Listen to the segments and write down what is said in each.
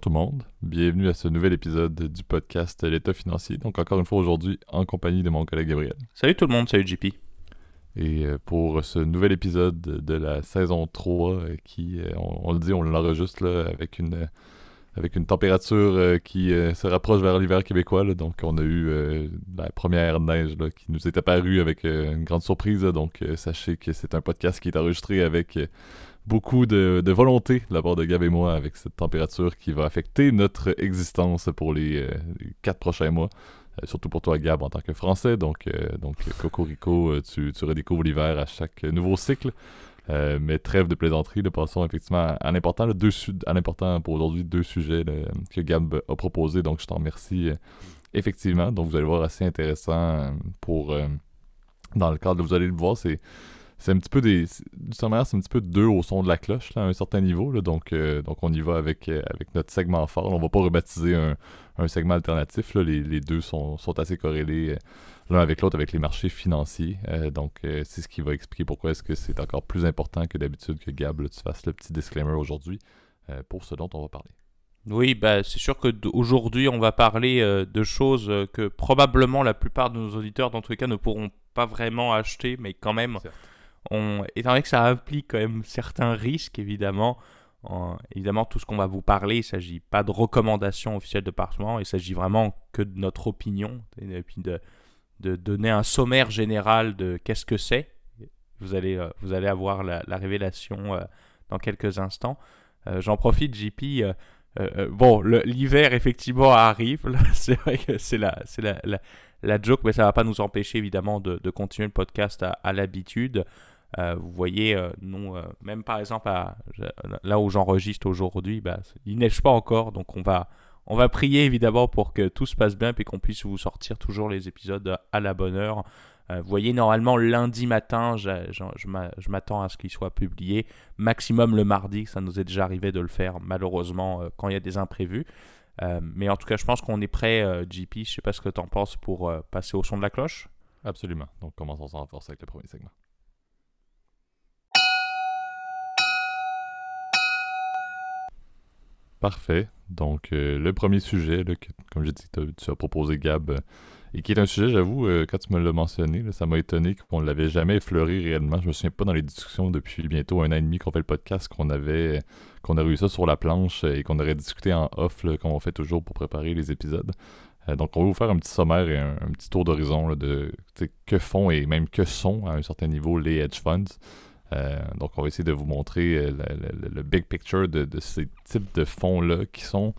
Bonjour tout le monde, bienvenue à ce nouvel épisode du podcast L'État financier. Donc encore une fois aujourd'hui en compagnie de mon collègue Gabriel. Salut tout le monde, salut JP. Et euh, pour ce nouvel épisode de la saison 3 euh, qui, euh, on, le dit, on l'enregistre là, avec une avec une température qui se rapproche vers l'hiver québécois. donc on a eu la première neige qui nous est apparue avec une grande surprise. donc sachez que c'est un podcast qui est enregistré avec beaucoup de, volonté de la part de Gab et moi avec cette température qui va affecter notre existence pour les, euh, quatre prochains mois. Euh, surtout pour toi, Gab, en tant que Français. Donc, euh, donc Cocorico, tu, tu redécouvres l'hiver à chaque nouveau cycle. mais trêve de plaisanterie, de passons effectivement à l'important, à l'important pour aujourd'hui, deux sujets que Gab a proposés. Donc, je t'en remercie effectivement. Donc, vous allez voir assez intéressant pour dans le cadre, vous allez le voir, c'est c'est un petit peu des. Du sommaire, c'est un petit peu deux au son de la cloche, là, à un certain niveau. Là, donc, euh, donc, on y va avec, euh, avec notre segment fort. On va pas rebaptiser un, un segment alternatif. Là. Les, les, deux sont, sont assez corrélés euh, l'un avec l'autre avec les marchés financiers. donc, c'est ce qui va expliquer pourquoi est-ce que c'est encore plus important que d'habitude que Gab, tu fasses le petit disclaimer aujourd'hui pour ce dont on va parler. Oui, bah, c'est sûr qu'aujourd'hui, on va parler de choses que probablement la plupart de nos auditeurs, dans tous les cas, ne pourront pas vraiment acheter, mais quand même, on, étant donné que ça implique quand même certains risques, évidemment, évidemment, tout ce qu'on va vous parler, il ne s'agit pas de recommandations officielles de parlement, il s'agit vraiment que de notre opinion, et puis de, de donner un sommaire général de qu'est-ce que c'est. Vous allez, euh, vous allez avoir la, révélation euh, dans quelques instants. Euh, j'en profite, JP. bon, l'hiver effectivement arrive. C'est vrai que c'est la, la, la, joke, mais ça ne va pas nous empêcher évidemment de, de continuer le podcast à l'habitude. Euh, vous voyez, euh, nous, euh, même par exemple, là où j'enregistre aujourd'hui, bah, il neige pas encore, donc on va, on va prier évidemment pour que tout se passe bien et qu'on puisse vous sortir toujours les épisodes à la bonne heure. vous voyez, normalement, lundi matin, je, m'attends à ce qu'il soit publié. Maximum le mardi, ça nous est déjà arrivé de le faire, malheureusement, quand il y a des imprévus. mais en tout cas, je pense qu'on est prêt, JP. Je sais pas ce que tu en penses pour passer au son de la cloche. Absolument. Donc, commençons sans force avec le premier segment. Parfait. Donc, euh, le premier sujet, comme j'ai dit, tu as proposé, Gab, euh, et qui est un sujet, j'avoue, euh, quand tu me l'as mentionné, ça m'a étonné qu'on ne l'avait jamais effleuré réellement. Je me souviens pas dans les discussions depuis bientôt un an et demi qu'on fait le podcast qu'on avait qu'on a eu ça sur la planche et qu'on aurait discuté en off, comme on fait toujours pour préparer les épisodes. donc, on va vous faire un petit sommaire et un, un petit tour d'horizon de que font et même que sont, à un certain niveau, les hedge funds. Euh, donc, on va essayer de vous montrer euh, le, big picture de, ces types de fonds-là qui sont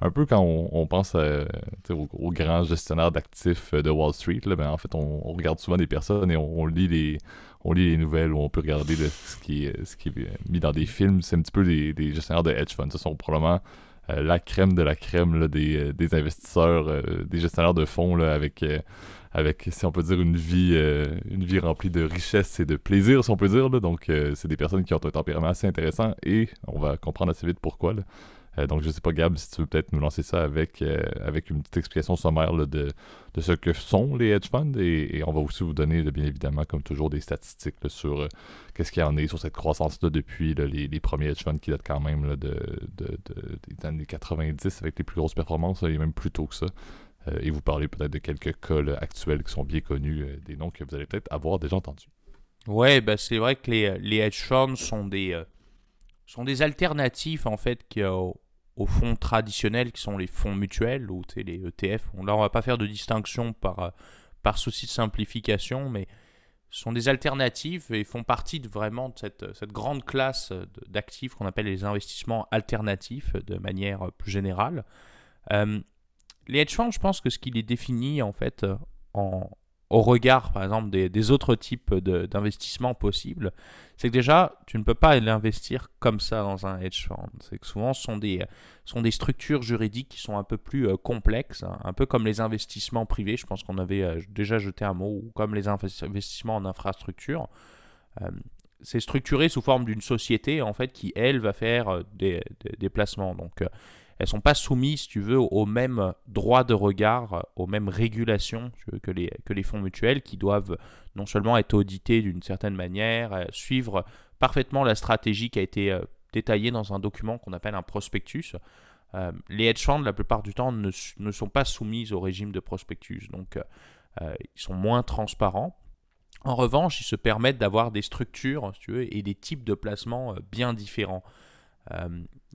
un peu quand on, pense aux, grands gestionnaires d'actifs euh, de Wall Street. Là, ben, en fait, on, regarde souvent des personnes et on, lit les, on lit les nouvelles ou on peut regarder ce, qui est, ce qui est mis dans des films. C'est un petit peu des, gestionnaires de hedge funds. Ce sont probablement la crème de la crème des, investisseurs, des gestionnaires de fonds avec avec, si on peut dire, une vie, euh, une vie remplie de richesse et de plaisir, si on peut dire. Donc, euh, c'est des personnes qui ont un tempérament assez intéressant et on va comprendre assez vite pourquoi. Euh, donc, je sais pas, Gab, si tu veux peut-être nous lancer ça avec, avec une petite explication sommaire de, de, ce que sont les hedge funds et, on va aussi vous donner, bien évidemment, comme toujours, des statistiques sur qu'est-ce qu'il y en est sur cette croissance-là depuis les, premiers hedge funds qui datent quand même de, des années 90 avec les plus grosses performances, et même plus tôt que ça. Euh, et vous parler peut-être de quelques cas actuels qui sont bien connus, euh, des noms que vous allez peut-être avoir déjà entendus. Ouais, bah c'est vrai que les, les hedge funds sont des, euh, sont des alternatives en fait qui, aux, fonds traditionnels qui sont les fonds mutuels ou les ETF. Là, on va pas faire de distinction par, par souci de simplification, mais sont des alternatives et font partie de vraiment de cette, cette grande classe d'actifs qu'on appelle les investissements alternatifs de manière plus générale. Les hedge funds, je pense que ce qui les définit en fait euh, au regard, par exemple, des, autres types d'investissements possibles, c'est que déjà, tu ne peux pas l'investir comme ça dans un hedge fund. C'est que souvent, ce sont des, sont des structures juridiques qui sont un peu plus euh, complexes, hein. un peu comme les investissements privés, je pense qu'on avait euh, déjà jeté un mot, ou comme les investissements en infrastructure. c'est structuré sous forme d'une société, en fait, qui, elle, va faire des, des placements. Donc, elles sont pas soumises, si tu veux, au même droit de regard, aux mêmes régulations que, les, que les fonds mutuels qui doivent non seulement être audités d'une certaine manière, euh, suivre parfaitement la stratégie qui a été euh, détaillée dans un document qu'on appelle un prospectus. les hedge funds, la plupart du temps, ne, sont pas soumis au régime de prospectus. Donc, ils sont moins transparents. En revanche, ils se permettent d'avoir des structures tu veux, et des types de placements bien différents.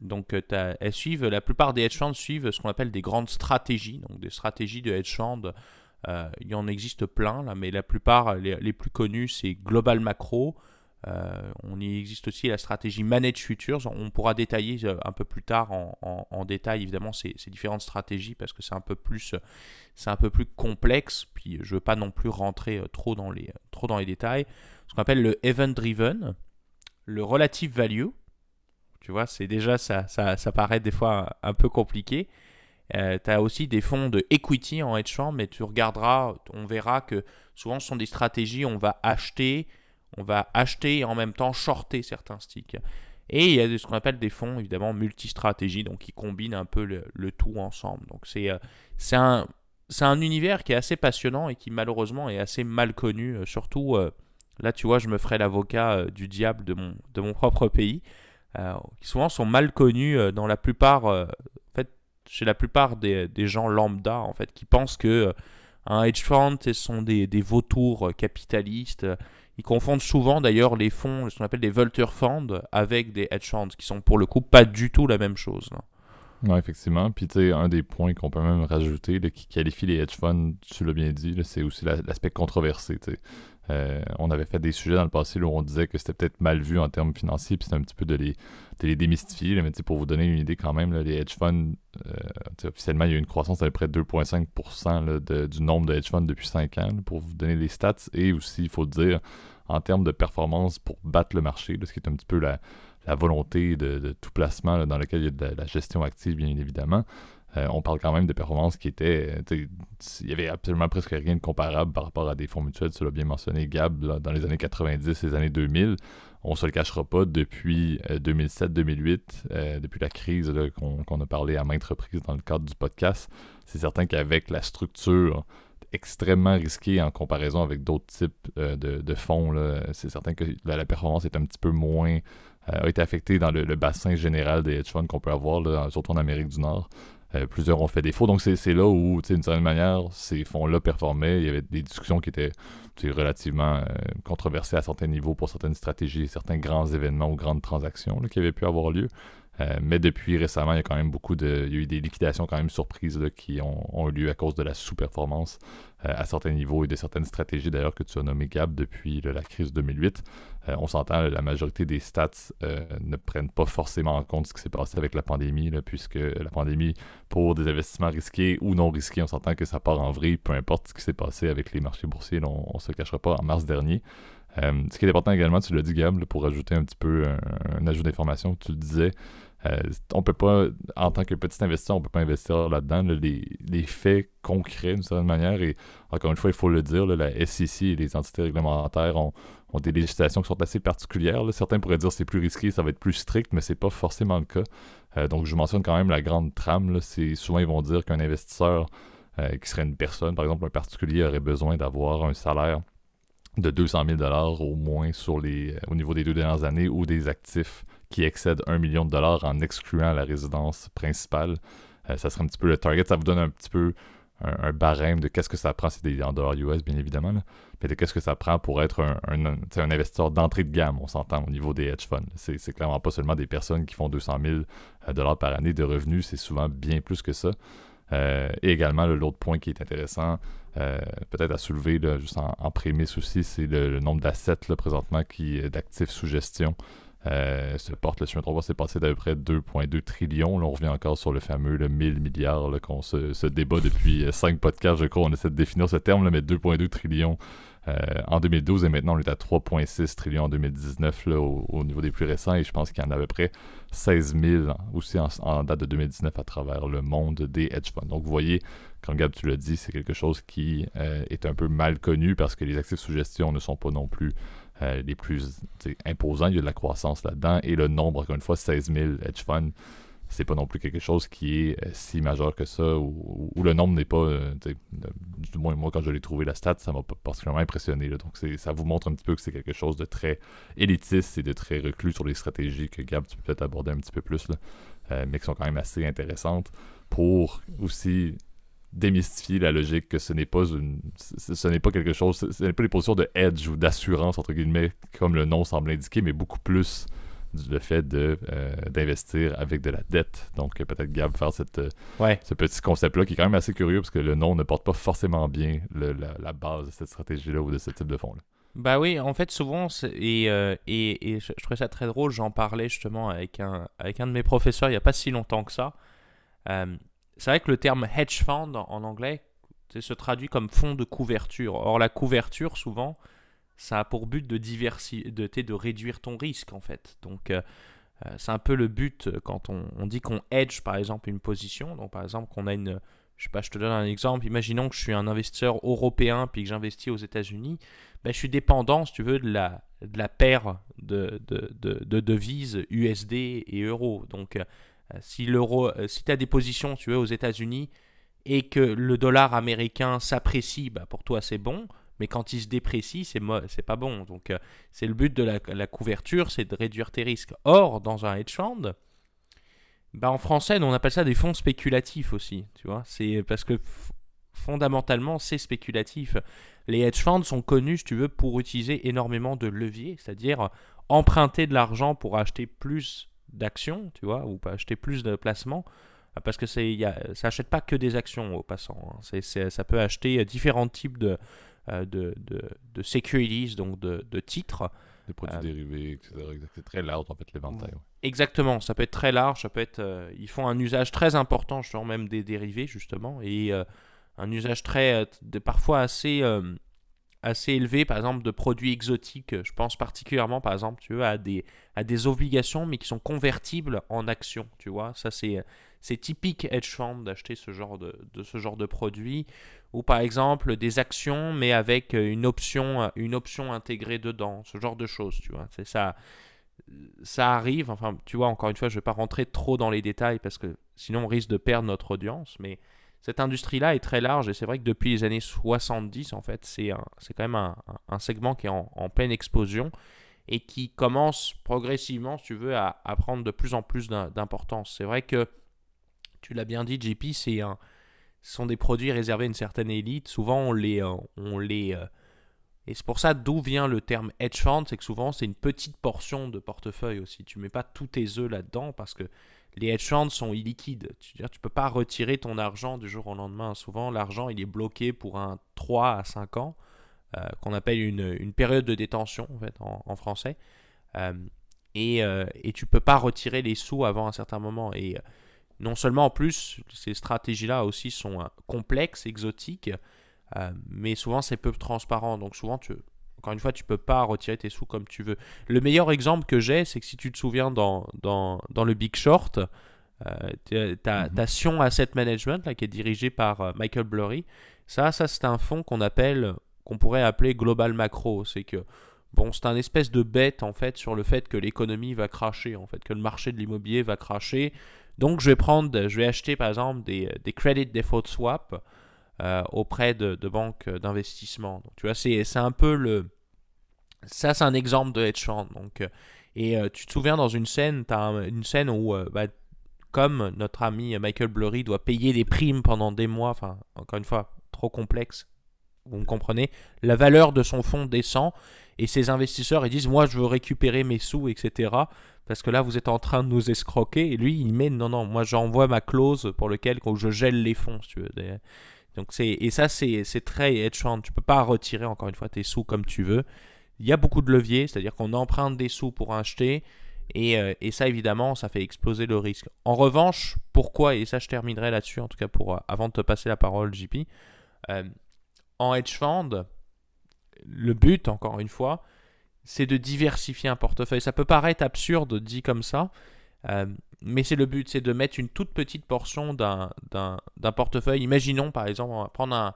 Donc, elles suivent, la plupart des hedge funds suivent ce qu'on appelle des grandes stratégies, donc des stratégies de hedge funds euh, il y en existe plein, là, mais la plupart, les, plus connus, c'est Global Macro. Euh, on y existe aussi la stratégie Manage Futures. On pourra détailler euh, un peu plus tard en, détail évidemment ces, différentes stratégies parce que c'est un peu plus un peu plus complexe. Puis je veux pas non plus rentrer trop dans les trop dans les détails. Ce qu'on appelle le Event Driven, le Relative Value. Tu vois, c'est déjà ça, ça, ça paraît des fois un peu compliqué. Euh, tu as aussi des fonds de equity en hedge fund, mais tu regarderas, on verra que souvent ce sont des stratégies, on va acheter, on va acheter et en même temps shorter certains sticks. Et il y a ce qu'on appelle des fonds, évidemment, multi-stratégie, donc qui combinent un peu le, tout ensemble. Donc c'est euh, un, un, univers qui est assez passionnant et qui malheureusement est assez mal connu. Euh, surtout, là tu vois, je me ferai l'avocat du diable de mon, de mon propre pays, qui souvent sont mal connus dans la plupart chez la plupart des, gens lambda, en fait, qui pensent que euh, un hedge fund, ce sont des, vautours euh, capitalistes. Ils confondent souvent d'ailleurs les fonds, ce qu'on appelle des vulture funds, avec des hedge funds, qui sont pour le coup pas du tout la même chose. Effectivement. Puis, tu un des points qu'on peut même rajouter, qui qualifie les hedge funds, tu l'as bien dit, c'est aussi l'aspect controversé. Euh, on avait fait des sujets dans le passé où on disait que c'était peut-être mal vu en termes financiers, puis c'était un petit peu de les, les démystifier. mais pour vous donner une idée quand même, les hedge funds, euh, officiellement, il y a eu une croissance d'à peu près 2,5% du nombre de hedge funds depuis 5 ans, pour vous donner les stats. Et aussi, il faut dire, en termes de performance pour battre le marché, ce qui est un petit peu la, volonté de, tout placement dans lequel il y a de la gestion active, bien évidemment. Euh, on parle quand même de performances qui étaient. Il y avait absolument presque rien de comparable par rapport à des fonds mutuels. Tu l'as bien mentionné, Gab, dans les années 90 et les années 2000. On se le cachera pas, depuis 2007-2008, euh, euh, depuis la crise qu'on a parlé à maintes reprises dans le cadre du podcast, c'est certain qu'avec la structure extrêmement risquée en comparaison avec d'autres types de, fonds, c'est certain que la, performance est un petit peu moins. a été affectée dans le, bassin général des hedge funds qu'on peut avoir, surtout en Amérique du Nord. Euh, plusieurs ont fait défaut. Donc, c'est là où, d'une certaine manière, ces fonds-là performaient. Il y avait des discussions qui étaient relativement euh, controversées à certains niveaux pour certaines stratégies, certains grands événements ou grandes transactions qui avaient pu avoir lieu. Euh, mais depuis récemment, il y a quand même beaucoup de. Il y a eu des liquidations quand même surprises qui ont, eu lieu à cause de la sous-performance euh, à certains niveaux et de certaines stratégies d'ailleurs que tu as nommé Gab depuis la crise 2008. Euh, on s'entend, la majorité des stats ne prennent pas forcément en compte ce qui s'est passé avec la pandémie, puisque la pandémie, pour des investissements risqués ou non risqués, on s'entend que ça part en vrille, peu importe ce qui s'est passé avec les marchés boursiers, on ne se cachera pas en mars dernier. ce qui est important également, tu l'as dit Gab, pour ajouter un petit peu un ajout d'information, tu le disais, euh, on peut pas, en tant que petit investisseur, on peut pas investir là-dedans. les, faits concrets, d'une certaine manière, et encore une fois, il faut le dire, la SEC et les entités réglementaires ont, des législations qui sont assez particulières. Certains pourraient dire c'est plus risqué, ça va être plus strict, mais c'est pas forcément le cas. Euh, donc, je mentionne quand même la grande trame. C'est souvent, ils vont dire qu'un investisseur euh, qui serait une personne, par exemple un particulier, aurait besoin d'avoir un salaire de 200 000 au moins sur les, au niveau des deux dernières années ou des actifs qui excède 1 million de dollars en excluant la résidence principale. Euh, ça serait un petit peu le target. Ça vous donne un petit peu un, barème de qu'est-ce que ça prend. C'est des en dollars US, bien évidemment. mais de qu'est-ce que ça prend pour être un, investisseur d'entrée de gamme, on s'entend, au niveau des hedge funds. C'est clairement pas seulement des personnes qui font 200 000 euh, dollars par année de revenus. C'est souvent bien plus que ça. Euh, et également, l'autre point qui est intéressant, peut-être à soulever juste en, prémisse aussi, c'est le, nombre d'assets présentement qui d'actifs sous gestion euh, ce porte, le chemin 3 c'est passé d'à peu près 2,2 trillions. Là, on revient encore sur le fameux le 1000 milliards qu'on se, débat depuis 5 euh, podcasts, je crois. On essaie de définir ce terme, là, mais 2,2 trillions euh, en 2012 et maintenant on est à 3,6 trillions en 2019 là, au, niveau des plus récents. Et je pense qu'il y en a à peu près 16 000 aussi en, date de 2019 à travers le monde des hedge funds. Donc vous voyez, quand Gab tu l'as dit, c'est quelque chose qui est un peu mal connu parce que les actifs sous gestion ne sont pas non plus euh, les plus imposants. Il y a de la croissance là-dedans. Et le nombre, encore une fois, 16 000 hedge funds, c'est pas non plus quelque chose qui est euh, si majeur que ça, ou, le nombre n'est pas, euh, du moins moi quand je l'ai trouvé la stat, ça m'a particulièrement impressionné. Donc ça vous montre un petit peu que c'est quelque chose de très élitiste et de très reclus sur les stratégies que Gab, tu peux peut-être aborder un petit peu plus. mais qui sont quand même assez intéressantes pour aussi démystifier la logique que ce n'est pas une ce n'est pas quelque chose ce n'est pas des positions de hedge ou d'assurance entre guillemets comme le nom semble indiquer mais beaucoup plus le fait de euh, d'investir avec de la dette. Donc peut-être Gab faire cette euh, ce petit concept là qui est quand même assez curieux parce que le nom ne porte pas forcément bien la, base de cette stratégie là ou de ce type de fonds là bah oui, en fait, souvent, et, euh, et, et, je, trouvais ça très drôle, j'en parlais justement avec un, avec un de mes professeurs il n'y a pas si longtemps que ça c'est vrai que le terme hedge fund en anglais se traduit comme fonds de couverture. Or, la couverture, souvent, ça a pour but de, de, de réduire ton risque, en fait. Donc, euh, euh, c'est un peu le but euh, quand on, dit qu'on hedge, par exemple, une position. Donc, par exemple, qu'on a une. Je sais pas, je te donne un exemple. Imaginons que je suis un investisseur européen puis que j'investis aux États-Unis. Ben, je suis dépendant, si tu veux, de la, de la paire de, de, de devises USD et euros. Donc, si l'euro, euh, si tu as des positions, tu veux, aux États-Unis et que le dollar américain s'apprécie, bah, pour toi c'est bon, mais quand il se déprécie, c'est c'est pas bon. Donc euh, c'est le but de la, couverture, c'est de réduire tes risques. Or, dans un hedge fund, bah, en français, on appelle ça des fonds spéculatifs aussi, tu vois. C'est parce que fondamentalement, c'est spéculatif. Les hedge funds sont connus, si tu veux, pour utiliser énormément de leviers, c'est-à-dire emprunter de l'argent pour acheter plus d'actions, tu vois, ou pas acheter plus de placements, euh, parce que c'est, y a, ça n'achète pas que des actions au passant. Hein. C'est, ça peut acheter euh, différents types de, euh, de, de, de, securities, donc de, de titres. Des produits dérivés, etc. C'est très large en fait l'éventail. Exactement, ça peut être très large, ça peut être. ils font un usage très important, je même des dérivés justement, et un usage très, de, parfois assez assez élevé, par exemple, de produits exotiques. Je pense particulièrement, par exemple, tu veux, à des, à des obligations, mais qui sont convertibles en actions, tu vois. Ça, c'est, c'est typique hedge fund d'acheter ce genre de, de, ce genre de produit. Ou par exemple, des actions, mais avec une option, une option intégrée dedans, ce genre de choses, tu vois. C'est ça. Ça arrive, enfin, tu vois, encore une fois, je ne vais pas rentrer trop dans les détails parce que sinon on risque de perdre notre audience, mais cette industrie-là est très large et c'est vrai que depuis les années 70, en fait, c'est quand même un, segment qui est en, pleine explosion et qui commence progressivement, si tu veux, à, prendre de plus en plus d'importance. C'est vrai que, tu l'as bien dit, JP, ce sont des produits réservés à une certaine élite. Souvent, on les... Euh, on les euh, et c'est pour ça d'où vient le terme hedge fund, c'est que souvent c'est une petite portion de portefeuille aussi. Tu mets pas tous tes œufs là-dedans parce que les hedge sont illiquides. Tu ne peux pas retirer ton argent du jour au lendemain. Souvent, l'argent, il est bloqué pour un 3 à 5 ans, euh, qu'on appelle une, période de détention, en fait, en, français. Euh, et, euh, et tu peux pas retirer les sous avant un certain moment. Et non seulement, en plus, ces stratégies-là aussi sont complexes, exotiques, mais souvent, c'est peu transparent. Donc, souvent, tu, encore une fois, tu peux pas retirer tes sous comme tu veux. Le meilleur exemple que j'ai, c'est que si tu te souviens dans, dans, dans le Big Short, euh, ta, mhm. Sion Asset Management, là, qui est dirigé par euh, Michael Blurry, ça, ça c'est un fonds qu'on appelle, qu'on pourrait appeler Global Macro. C'est que, bon, c'est un espèce de bête, en fait, sur le fait que l'économie va cracher, en fait, que le marché de l'immobilier va cracher. Donc, je vais prendre, je vais acheter, par exemple, des, des credit default swap euh, auprès de, banques d'investissement. tu vois, c'est un peu le... Ça, c'est un exemple de hedge fund. Donc, euh, et euh, tu te souviens dans une scène, une scène où, bah, comme notre ami Michael Blurry doit payer des primes pendant des mois, enfin, encore une fois, trop complexe, vous me comprenez, la valeur de son fonds descend et ses investisseurs ils disent moi je veux récupérer mes sous etc parce que là vous êtes en train de nous escroquer et lui il met non non moi j'envoie ma clause pour lequel je gèle les fonds si tu veux donc c'est et ça c'est très hedge fund. Tu peux pas retirer encore une fois tes sous comme tu veux. Il y a beaucoup de leviers, c'est-à-dire qu'on emprunte des sous pour acheter et, euh, et, ça évidemment ça fait exploser le risque. En revanche, pourquoi et ça je terminerai là-dessus en tout cas pour euh, avant de te passer la parole JP. Euh, en hedge fund, le but encore une fois, c'est de diversifier un portefeuille. Ça peut paraître absurde dit comme ça, mais c'est le but, c'est de mettre une toute petite portion d'un portefeuille. Imaginons par exemple, on va prendre un,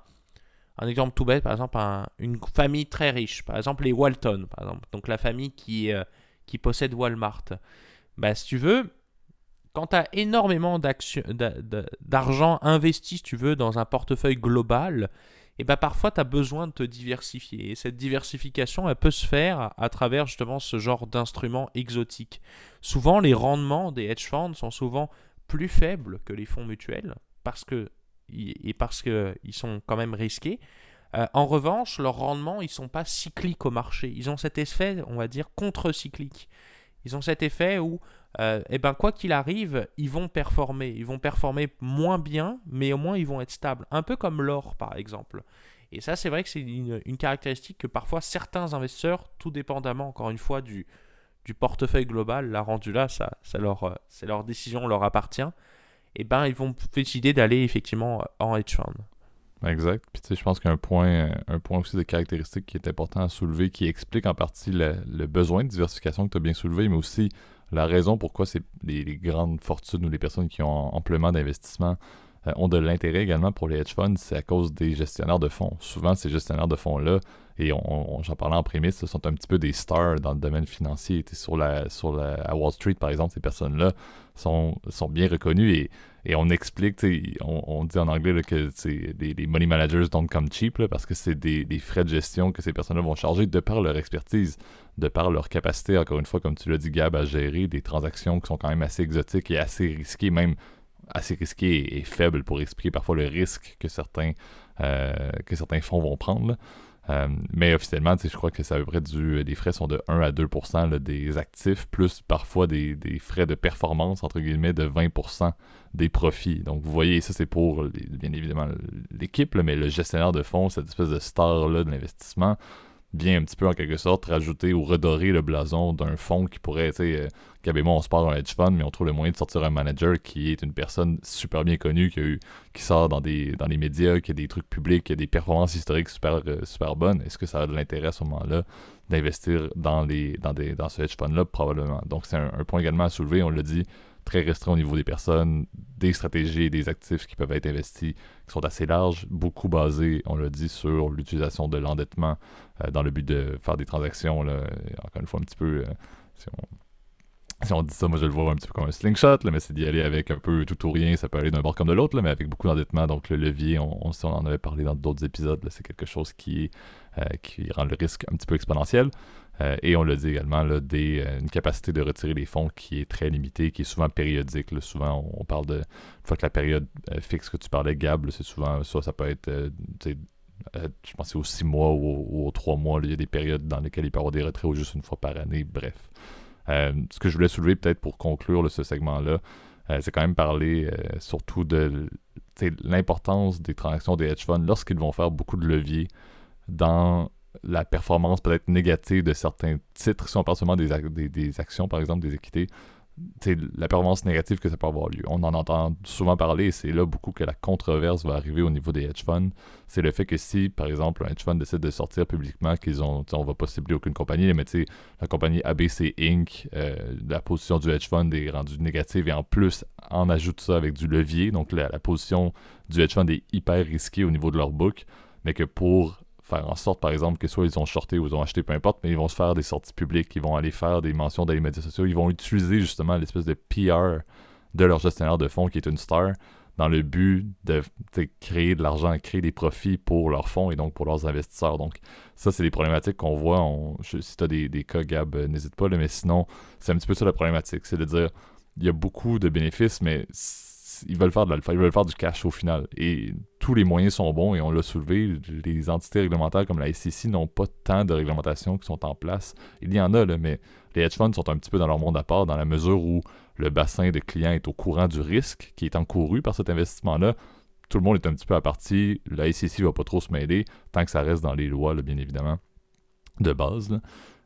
un exemple tout bête, par exemple une famille très riche, par exemple les Walton, par exemple, donc la famille qui, euh, qui possède Walmart. Bah, si tu veux, quand tu as énormément d'argent investi, tu veux, dans un portefeuille global, et bah parfois tu as besoin de te diversifier. Et cette diversification, elle peut se faire à travers justement ce genre d'instruments exotiques. Souvent, les rendements des hedge funds sont souvent plus faibles que les fonds mutuels parce que, et parce qu'ils sont quand même risqués. Euh, en revanche, leurs rendements, ils ne sont pas cycliques au marché. Ils ont cet effet, on va dire, contre-cyclique. Ils ont cet effet où, euh, eh ben, quoi qu'il arrive, ils vont performer. Ils vont performer moins bien, mais au moins ils vont être stables. Un peu comme l'or, par exemple. Et ça, c'est vrai que c'est une, caractéristique que parfois certains investisseurs, tout dépendamment, encore une fois, du, du portefeuille global, l'a rendu là, ça, ça leur, euh, c'est leur décision, leur appartient. Et eh ben, ils vont décider d'aller effectivement en hedge fund. Exact. Puis tu sais, je pense qu'un point, un point aussi de caractéristique qui est important à soulever, qui explique en partie le, besoin de diversification que tu as bien soulevé, mais aussi la raison pourquoi c'est les, grandes fortunes ou les personnes qui ont amplement d'investissement euh, ont de l'intérêt également pour les hedge funds, c'est à cause des gestionnaires de fonds. Souvent, ces gestionnaires de fonds-là, et on, j'en parlais en prémisse, ce sont un petit peu des stars dans le domaine financier. Sur la, sur la, à Wall Street, par exemple, ces personnes-là sont, sont bien reconnues et et on explique, on, dit en anglais que les, money managers don't come cheap parce que c'est des, frais de gestion que ces personnes-là vont charger de par leur expertise, de par leur capacité, encore une fois, comme tu l'as dit, Gab, à gérer des transactions qui sont quand même assez exotiques et assez risquées, même assez risquées et, faibles pour expliquer parfois le risque que certains, euh, que certains fonds vont prendre. Euh, mais officiellement, je crois que c'est à peu près du. Les frais sont de 1 à 2% des actifs, plus parfois des, frais de performance, entre guillemets, de 20 des profits. Donc, vous voyez, ça, c'est pour, bien évidemment, l'équipe, mais le gestionnaire de fonds, cette espèce de star-là de l'investissement, vient un petit peu en quelque sorte rajouter ou redorer le blason d'un fonds qui pourrait, tu sais, euh, on se part un hedge fund, mais on trouve le moyen de sortir un manager qui est une personne super bien connue, qui, a sort dans, des, dans les médias, qui a des trucs publics, qui a des performances historiques super, euh, super bonnes. Est-ce que ça a de l'intérêt à ce moment-là d'investir dans, les, dans, des, dans ce hedge fund-là? Probablement. Donc, c'est un, un, point également à soulever, on l'a dit, très restreint au niveau des personnes, des stratégies des actifs qui peuvent être investis qui sont assez larges, beaucoup basés, on l'a dit, sur l'utilisation de l'endettement euh, dans le but de faire des transactions. Là, encore une fois, un petit peu, euh, si, on, dit ça, moi je le vois un petit peu comme un slingshot, là, mais c'est d'y aller avec un peu tout ou rien, ça peut aller d'un bord comme de l'autre, mais avec beaucoup d'endettement. Donc le levier, on, on, on en avait parlé dans d'autres épisodes, c'est quelque chose qui, euh, qui rend le risque un petit peu exponentiel. Euh, et on le dit également, des, euh, une capacité de retirer les fonds qui est très limitée, qui est souvent périodique. souvent, on, parle de. Une fois que la période euh, fixe que tu parlais, Gab, c'est souvent ça, ça peut être. je pense aux six mois ou, aux trois mois. il y a des périodes dans lesquelles il peut y avoir des retraits ou juste une fois par année. Bref. ce que je voulais soulever peut-être pour conclure ce segment-là, c'est quand même parler surtout de l'importance des transactions des hedge funds lorsqu'ils vont faire beaucoup de leviers dans la performance peut-être négative de certains titres, si on parle seulement des, des, actions, par exemple, des équités, c'est la performance négative que ça peut avoir lieu. On en entend souvent parler et c'est là beaucoup que la controverse va arriver au niveau des hedge funds. C'est le fait que si, par exemple, un hedge fund décide de sortir publiquement qu'ils ont, on va pas cibler aucune compagnie, mais la compagnie ABC Inc., euh, la position du hedge fund est rendue négative et en plus, en ajoute ça avec du levier. Donc la position du hedge fund est hyper risquée au niveau de leur book, mais que pour faire en sorte, par exemple, que soit ils ont shorté ou ils ont acheté, peu importe, mais ils vont se faire des sorties publiques, ils vont aller faire des mentions dans les médias sociaux, ils vont utiliser justement l'espèce de PR de leur gestionnaire de fonds qui est une star dans le but de, créer de l'argent, créer des profits pour leurs fonds et donc pour leurs investisseurs. Donc, ça, c'est des problématiques qu'on voit. si tu as des, cas, Gab, euh, n'hésite pas, mais sinon, c'est un petit peu ça la problématique. C'est de dire, il y a beaucoup de bénéfices, mais ils veulent faire de ils veulent faire du cash au final. Et tous les moyens sont bons et on l'a soulevé. Les entités réglementaires comme la SEC n'ont pas tant de réglementations qui sont en place. Il y en a, mais les hedge funds sont un petit peu dans leur monde à part dans la mesure où le bassin de clients est au courant du risque qui est encouru par cet investissement-là. Tout le monde est un petit peu à partie. La SEC va pas trop se mêler tant que ça reste dans les lois, bien évidemment, de base.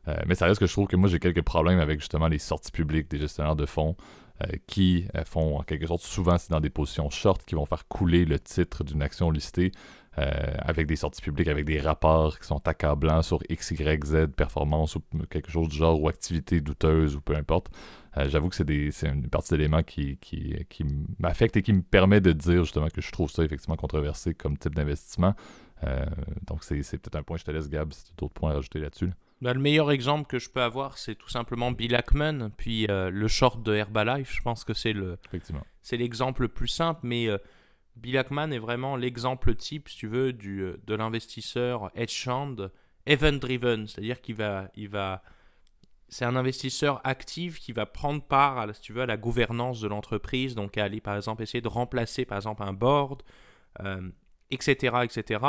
Euh, mais ça reste que je trouve que moi j'ai quelques problèmes avec justement les sorties publiques des gestionnaires de fonds. Euh, qui euh, font en quelque sorte, souvent c'est dans des positions short, qui vont faire couler le titre d'une action listée euh, avec des sorties publiques, avec des rapports qui sont accablants sur X, Y, Z, performance ou quelque chose du genre, ou activité douteuse ou peu importe. J'avoue que c'est une partie d'éléments qui, qui, m'affecte et qui me permet de dire justement que je trouve ça effectivement controversé comme type d'investissement. donc c'est peut-être un point, je te laisse Gab si tu as d'autres points à rajouter là-dessus. Bah, le meilleur exemple que je peux avoir, c'est tout simplement Bill Ackman, puis euh, le short de Herbalife. Je pense que c'est le, c'est l'exemple le plus simple, mais euh, Bill Ackman est vraiment l'exemple type, si tu veux, du, euh, de l'investisseur hedge fund event driven, c'est-à-dire qu'il va, il va, c'est un investisseur actif qui va prendre part, à, si tu veux, à la gouvernance de l'entreprise, donc à aller par exemple essayer de remplacer par exemple un board, etc., etc.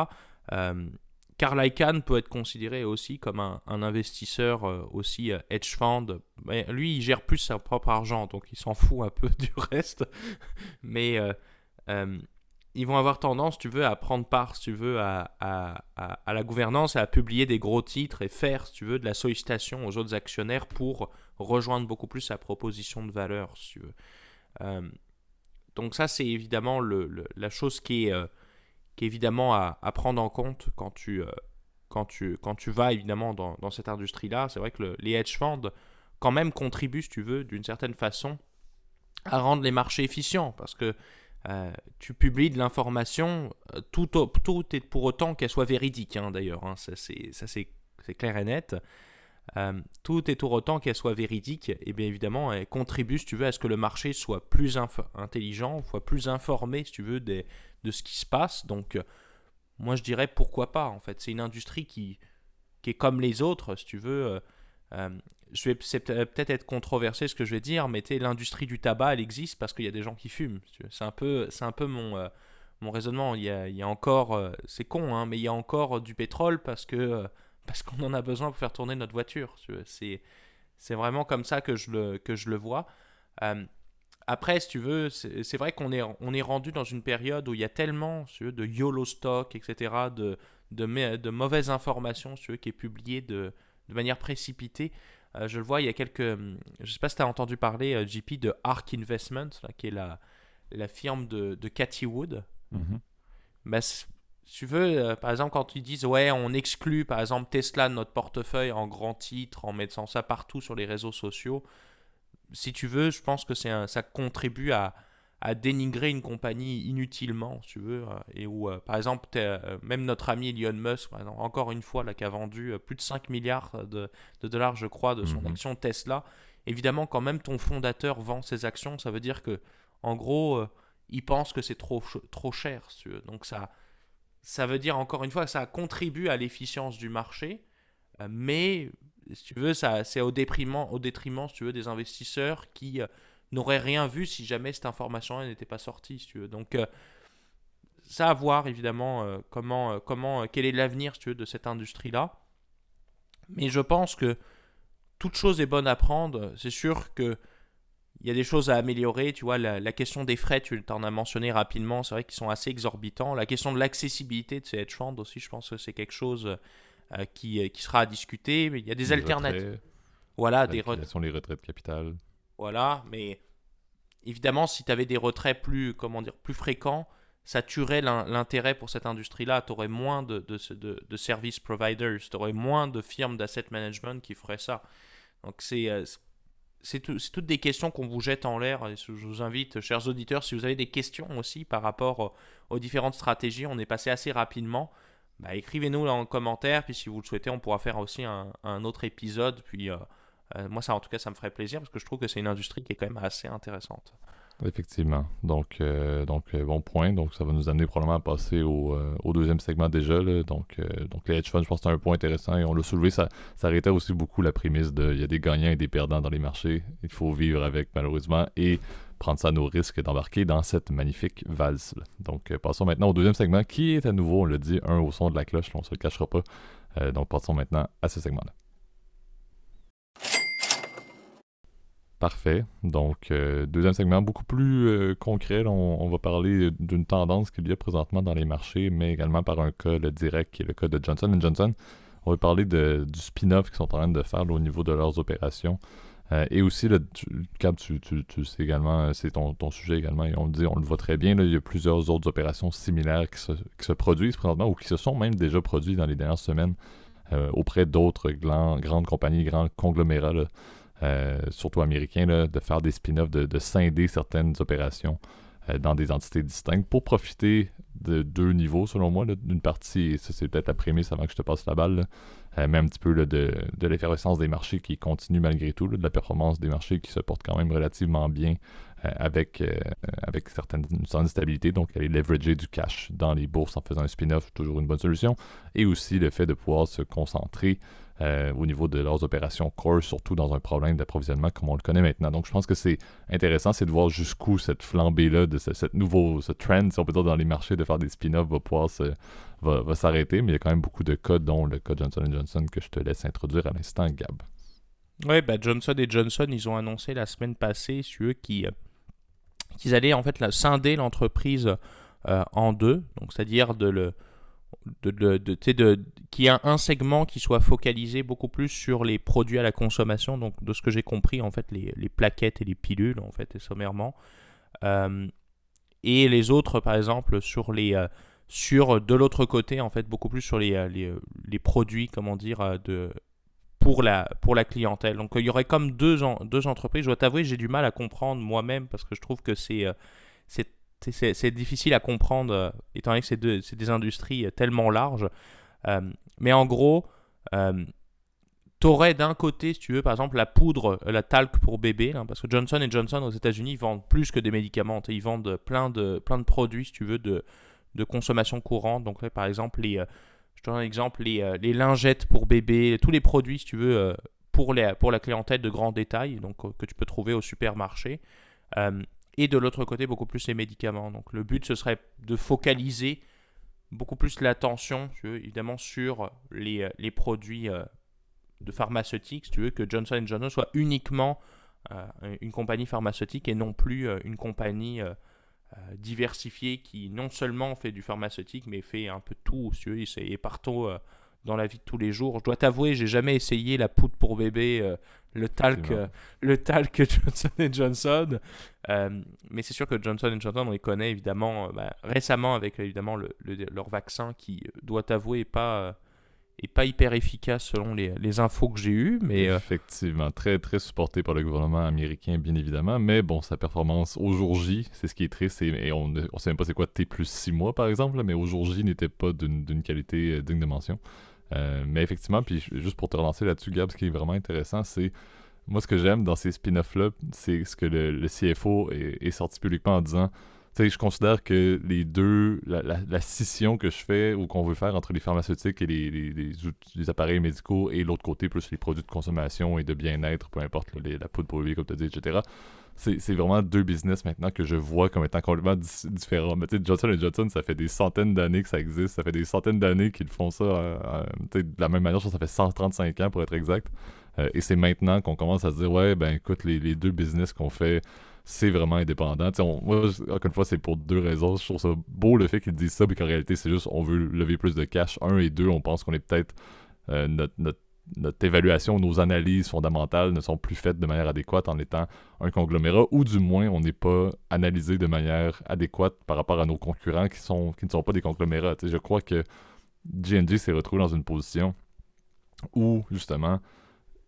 Carl Icahn peut être considéré aussi comme un, investisseur euh, aussi euh, hedge fund. Mais lui, il gère plus son propre argent, donc il s'en fout un peu du reste. Mais euh, ils vont avoir tendance, tu veux, à prendre part, tu veux, à, à, la gouvernance, à publier des gros titres et faire, si tu veux, de la sollicitation aux autres actionnaires pour rejoindre beaucoup plus sa proposition de valeur, tu veux. donc ça, c'est évidemment le, la chose qui est évidemment à, prendre en compte quand tu, euh, quand tu, quand tu vas évidemment dans, dans cette industrie-là. C'est vrai que les hedge funds, quand même, contribuent, si tu veux, d'une certaine façon, à rendre les marchés efficients. Parce que euh, tu publies de l'information, euh, tout, tout est pour autant qu'elle soit véridique, hein, d'ailleurs. Hein, ça, c'est clair et net. Tout est pour autant qu'elle soit véridique, et bien évidemment, elle contribue, si tu veux, à ce que le marché soit plus intelligent, soit plus informé, si tu veux, des, de ce qui se passe. Donc, euh, moi, je dirais pourquoi pas, en fait. C'est une industrie qui, est comme les autres, si tu veux. Euh, euh, je vais peut-être être controversé ce que je vais dire, mais l'industrie du tabac, elle existe parce qu'il y a des gens qui fument. C'est un peu, c'est un peu mon, raisonnement. Il y a, y a encore, c'est con, hein, mais il y a encore du pétrole parce que parce qu'on en a besoin pour faire tourner notre voiture. C'est, c'est vraiment comme ça que je le, que je le vois. Après, si tu veux, c'est vrai qu'on est, on est rendu dans une période où il y a tellement de YOLO stock, etc., de, de, de mauvaises informations, si veux, qui est publiée de, de manière précipitée. Euh, je le vois, il y a quelques. Je ne sais pas si tu as entendu parler, euh, JP, de Ark Investment, qui est la, la firme de, de Cathy Wood. Si tu veux, euh, par exemple, quand ils disent, ouais, on exclut, par exemple, Tesla de notre portefeuille en grand titre, en mettant ça partout sur les réseaux sociaux si tu veux, je pense que c'est ça contribue à, dénigrer une compagnie inutilement, si tu veux, euh, et où, euh, par exemple, même notre ami Elon Musk, encore une fois, là, qui a vendu plus de 5 milliards de, dollars, je crois, de son mhm. action Tesla, évidemment, quand même ton fondateur vend ses actions, ça veut dire que, en gros, il pense que c'est trop, trop cher, si tu veux. Donc ça, ça veut dire, encore une fois, que ça contribue à l'efficience du marché, mais si tu veux, ça, c'est au détriment, au détriment, si tu veux, des investisseurs qui euh, n'auraient rien vu si jamais cette information n'était pas sortie, si tu veux. Donc, euh, ça à voir, évidemment, euh, comment, comment, quel est l'avenir, si tu veux, de cette industrie-là. Mais je pense que toute chose est bonne à prendre. C'est sûr que il y a des choses à améliorer. Tu vois, la, la question des frais, tu t'en as mentionné rapidement, c'est vrai qu'ils sont assez exorbitants. La question de l'accessibilité de ces hedge funds aussi, je pense que c'est quelque chose euh, qui, euh, qui, sera à discuter. Mais il y a des alternatives. Voilà, des retraits. sont les retraits de capital. Voilà, mais évidemment, si tu avais des retraits plus, comment dire, plus fréquents, ça tuerait l'intérêt pour cette industrie-là. Tu aurais moins de, de, de, de service providers, tu aurais moins de firmes d'asset management qui feraient ça. Donc c'est euh, c'est toutes des questions qu'on vous jette en l'air. Je vous invite, chers auditeurs, si vous avez des questions aussi par rapport aux différentes stratégies, on est passé assez rapidement. Bah, écrivez-nous en commentaire, puis si vous le souhaitez, on pourra faire aussi un, autre épisode. Puis euh, euh, moi, ça, en tout cas, ça me ferait plaisir parce que je trouve que c'est une industrie qui est quand même assez intéressante. Effectivement. Donc, euh, donc bon point. Donc, ça va nous amener probablement à passer au, deuxième segment déjà. Donc, donc, les hedge funds, je pense que c'est un point intéressant et on l'a soulevé. Ça, ça aussi beaucoup la prémisse de il y a des gagnants et des perdants dans les marchés. Il faut vivre avec, malheureusement. Et prendre ça à nos risques d'embarquer dans cette magnifique valse. Donc, euh, passons maintenant au deuxième segment qui est à nouveau, on le dit, un au son de la cloche, on ne se le cachera pas. Euh, donc, passons maintenant à ce segment-là. Parfait. Donc, euh, deuxième segment beaucoup plus concret. On, va parler d'une tendance qu'il y a présentement dans les marchés, mais également par un cas direct qui est le cas de Johnson Johnson. On va parler du spin-off qu'ils sont en train de faire au niveau de leurs opérations. Euh, et aussi, le tu, tu, sais également, euh, c'est ton, sujet également, et on le voit très bien, il y a plusieurs autres opérations similaires qui se, produisent présentement ou qui se sont même déjà produites dans les dernières semaines euh, auprès d'autres grandes compagnies, grands conglomérats, surtout américains, de faire des spin-offs, de, scinder certaines opérations dans des entités distinctes pour profiter de deux niveaux, selon moi. D'une partie, et ça c'est peut-être la prémisse avant que je te passe la balle, euh, mais un petit peu de, l'effervescence des marchés qui continue malgré tout, de la performance des marchés qui se porte quand même relativement bien avec, avec certaines, certaines stabilités, donc aller leverager du cash dans les bourses en faisant un spin-off, toujours une bonne solution, et aussi le fait de pouvoir se concentrer euh, au niveau de leurs opérations core, surtout dans un problème d'approvisionnement comme on le connaît maintenant. Donc je pense que c'est intéressant, c'est de voir jusqu'où cette flambée-là, de ce, cette nouveau, ce trend, si on peut dire, dans les marchés de faire des spin-offs va pouvoir va, s'arrêter, mais il y a quand même beaucoup de cas, dont le cas Johnson Johnson que je te laisse introduire à l'instant, Gab. Oui, bah Johnson et Johnson, ils ont annoncé la semaine passée, sur eux, qui, euh, qu'ils allaient en fait la, scinder l'entreprise euh, en deux, donc c'est-à-dire de le de, de, de, qu'il y a un segment qui soit focalisé beaucoup plus sur les produits à la consommation, donc de ce que j'ai compris, en fait, les, les, plaquettes et les pilules, en fait, et sommairement. Euh, et les autres, par exemple, sur les... Euh, sur de l'autre côté, en fait, beaucoup plus sur les, euh, les, les produits, comment dire, de, pour, la, pour la clientèle. Donc il y aurait comme deux, deux entreprises. Je dois t'avouer, j'ai du mal à comprendre moi-même parce que je trouve que c'est c'est c'est difficile à comprendre, euh, étant donné que c'est des industries euh, tellement larges. Euh, mais en gros, tu aurais d'un côté, si tu veux, par exemple, la poudre, la talc pour bébé, hein, parce que Johnson Johnson aux États-Unis vendent plus que des médicaments. Ils vendent plein de, plein de produits, si tu veux, de, de consommation courante. Donc, par exemple, les, je te donne un exemple, les, les, lingettes pour bébé, tous les produits, si tu veux, pour, les, pour la clientèle de grand détail, donc que tu peux trouver au supermarché et de l'autre côté beaucoup plus les médicaments. Donc le but ce serait de focaliser beaucoup plus l'attention évidemment sur les, les produits euh, de pharmaceutiques, si tu veux que Johnson Johnson soit uniquement euh, une compagnie pharmaceutique et non plus euh, une compagnie diversifiée qui non seulement fait du pharmaceutique mais fait un peu tout, si tu veux, et partout dans la vie de tous les jours. Je dois t'avouer, j'ai jamais essayé la poudre pour bébé, euh, le talc, euh, le talc Johnson Johnson. Euh, mais c'est sûr que Johnson Johnson, on les connaît évidemment bah, récemment avec évidemment le, leur vaccin qui, doit t'avouer, est pas est pas hyper efficace selon les, les infos que j'ai eues. Mais, Effectivement, très très supporté par le gouvernement américain, bien évidemment. Mais bon, sa performance au jour J, c'est ce qui est triste. Et, on ne sait même pas c'est quoi T plus 6 mois, par exemple, mais au jour J n'était pas d'une qualité digne de mention. Euh, mais effectivement, puis juste pour te relancer là-dessus, Gab, ce qui est vraiment intéressant, c'est moi ce que j'aime dans ces spin-offs-là, c'est ce que le, CFO est, sorti publiquement en disant. Tu sais, je considère que les deux, la, scission que je fais ou qu'on veut faire entre les pharmaceutiques et les, les, appareils médicaux et l'autre côté, plus les produits de consommation et de bien-être, peu importe, la poudre pour vivre, comme tu as dit, etc c'est vraiment deux business maintenant que je vois comme étant complètement différents. Mais tu sais, Johnson Johnson, ça fait des centaines d'années que ça existe. Ça fait des centaines d'années qu'ils font ça euh, euh, de la même manière. Je pense ça fait 135 ans pour être exact. Euh, et c'est maintenant qu'on commence à se dire, ouais, ben écoute, les, deux business qu'on fait, c'est vraiment indépendant. moi, encore une fois, c'est pour deux raisons. Je trouve ça beau le fait qu'ils disent ça, mais qu'en réalité, c'est juste on veut lever plus de cash. Un et deux, on pense qu'on est peut-être notre notre évaluation, nos analyses fondamentales ne sont plus faites de manière adéquate en étant un conglomérat, ou du moins on n'est pas analysé de manière adéquate par rapport à nos concurrents qui, sont, qui ne sont pas des conglomérats. je crois que G&G s'est retrouvé dans une position où justement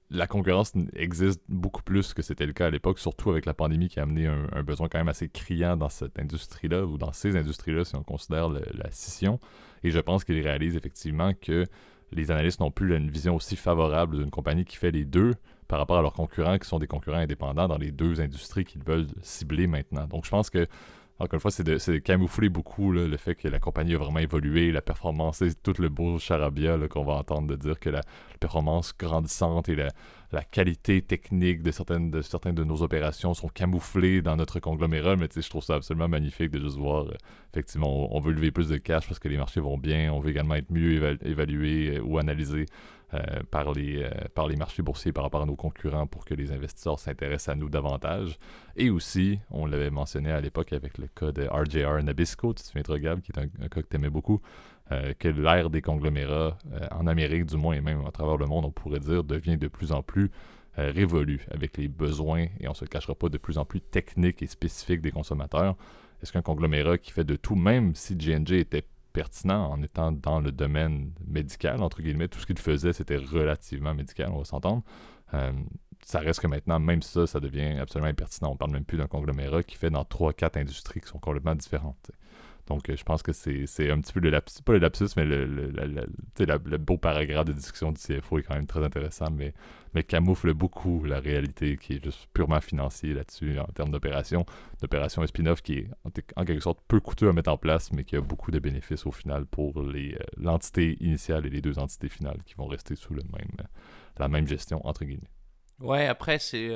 la concurrence existe beaucoup plus que c'était le cas à l'époque, surtout avec la pandémie qui a amené un, besoin quand même assez criant dans cette industrie-là, ou dans ces industries-là, si on considère la scission. Et je pense qu'il réalise effectivement que les analystes n'ont plus une vision aussi favorable d'une compagnie qui fait les deux par rapport à leurs concurrents qui sont des concurrents indépendants dans les deux industries qu'ils veulent cibler maintenant. Donc je pense que encore une fois, c'est de, camoufler beaucoup le fait que la compagnie a vraiment évolué, la performance, c'est tout le beau charabia qu'on va entendre de dire que la, performance grandissante et la, qualité technique de certaines de, certaines de nos opérations sont camouflées dans notre conglomérat. Mais je trouve ça absolument magnifique de juste voir, euh, effectivement, on, veut lever plus de cash parce que les marchés vont bien, on veut également être mieux évalué euh, ou analysé par, les, euh, par les marchés boursiers par rapport à nos concurrents pour que les investisseurs s'intéressent à nous davantage. Et aussi, on l'avait mentionné à l'époque avec le cas de RJR Nabisco, tu te souviens, Gab, qui est un, cas que tu aimais beaucoup, euh, que l'ère des conglomérats, en Amérique du moins et même à travers le monde, on pourrait dire, devient de plus en plus révolue avec les besoins, et on ne se cachera pas, de plus en plus techniques et spécifiques des consommateurs. Est-ce qu'un conglomérat qui fait de tout, même si G&G était pertinent en étant dans le domaine médical, entre guillemets. Tout ce qu'il faisait, c'était relativement médical, on va s'entendre. Euh, ça reste que maintenant, même ça, ça devient absolument impertinent. On parle même plus d'un conglomérat qui fait dans 3-4 industries qui sont complètement différentes. Donc, je pense que c'est un petit peu le lapsus, pas le lapsus, mais le, le, le, beau paragraphe de discussion du CFO est quand même très intéressant, mais, mais camoufle beaucoup la réalité qui est juste purement financier là-dessus en termes d'opération. D'opération spin-off qui est en, quelque sorte peu coûteux à mettre en place, mais qui a beaucoup de bénéfices au final pour l'entité initiale et les deux entités finales qui vont rester sous le même, la même gestion, entre guillemets. Ouais, après, c'est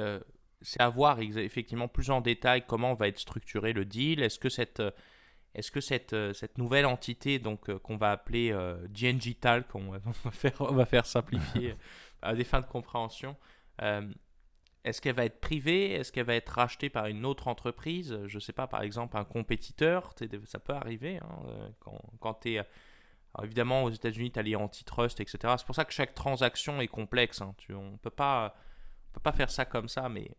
à voir effectivement plus en détail comment va être structuré le deal. Est-ce que cette, euh, est-ce que cette, euh, cette nouvelle entité donc euh, qu'on va appeler qu'on va faire, on va faire simplifier à des fins de compréhension, est-ce qu'elle va être privée? Est-ce qu'elle va être rachetée par une autre entreprise? Je ne sais pas, par exemple, un compétiteur. Ça peut arriver hein, quand, quand tu es. évidemment, aux États-Unis, tu as les antitrust, etc. C'est pour ça que chaque transaction est complexe. Hein. Tu, on ne peut pas, peut pas faire ça comme ça, mais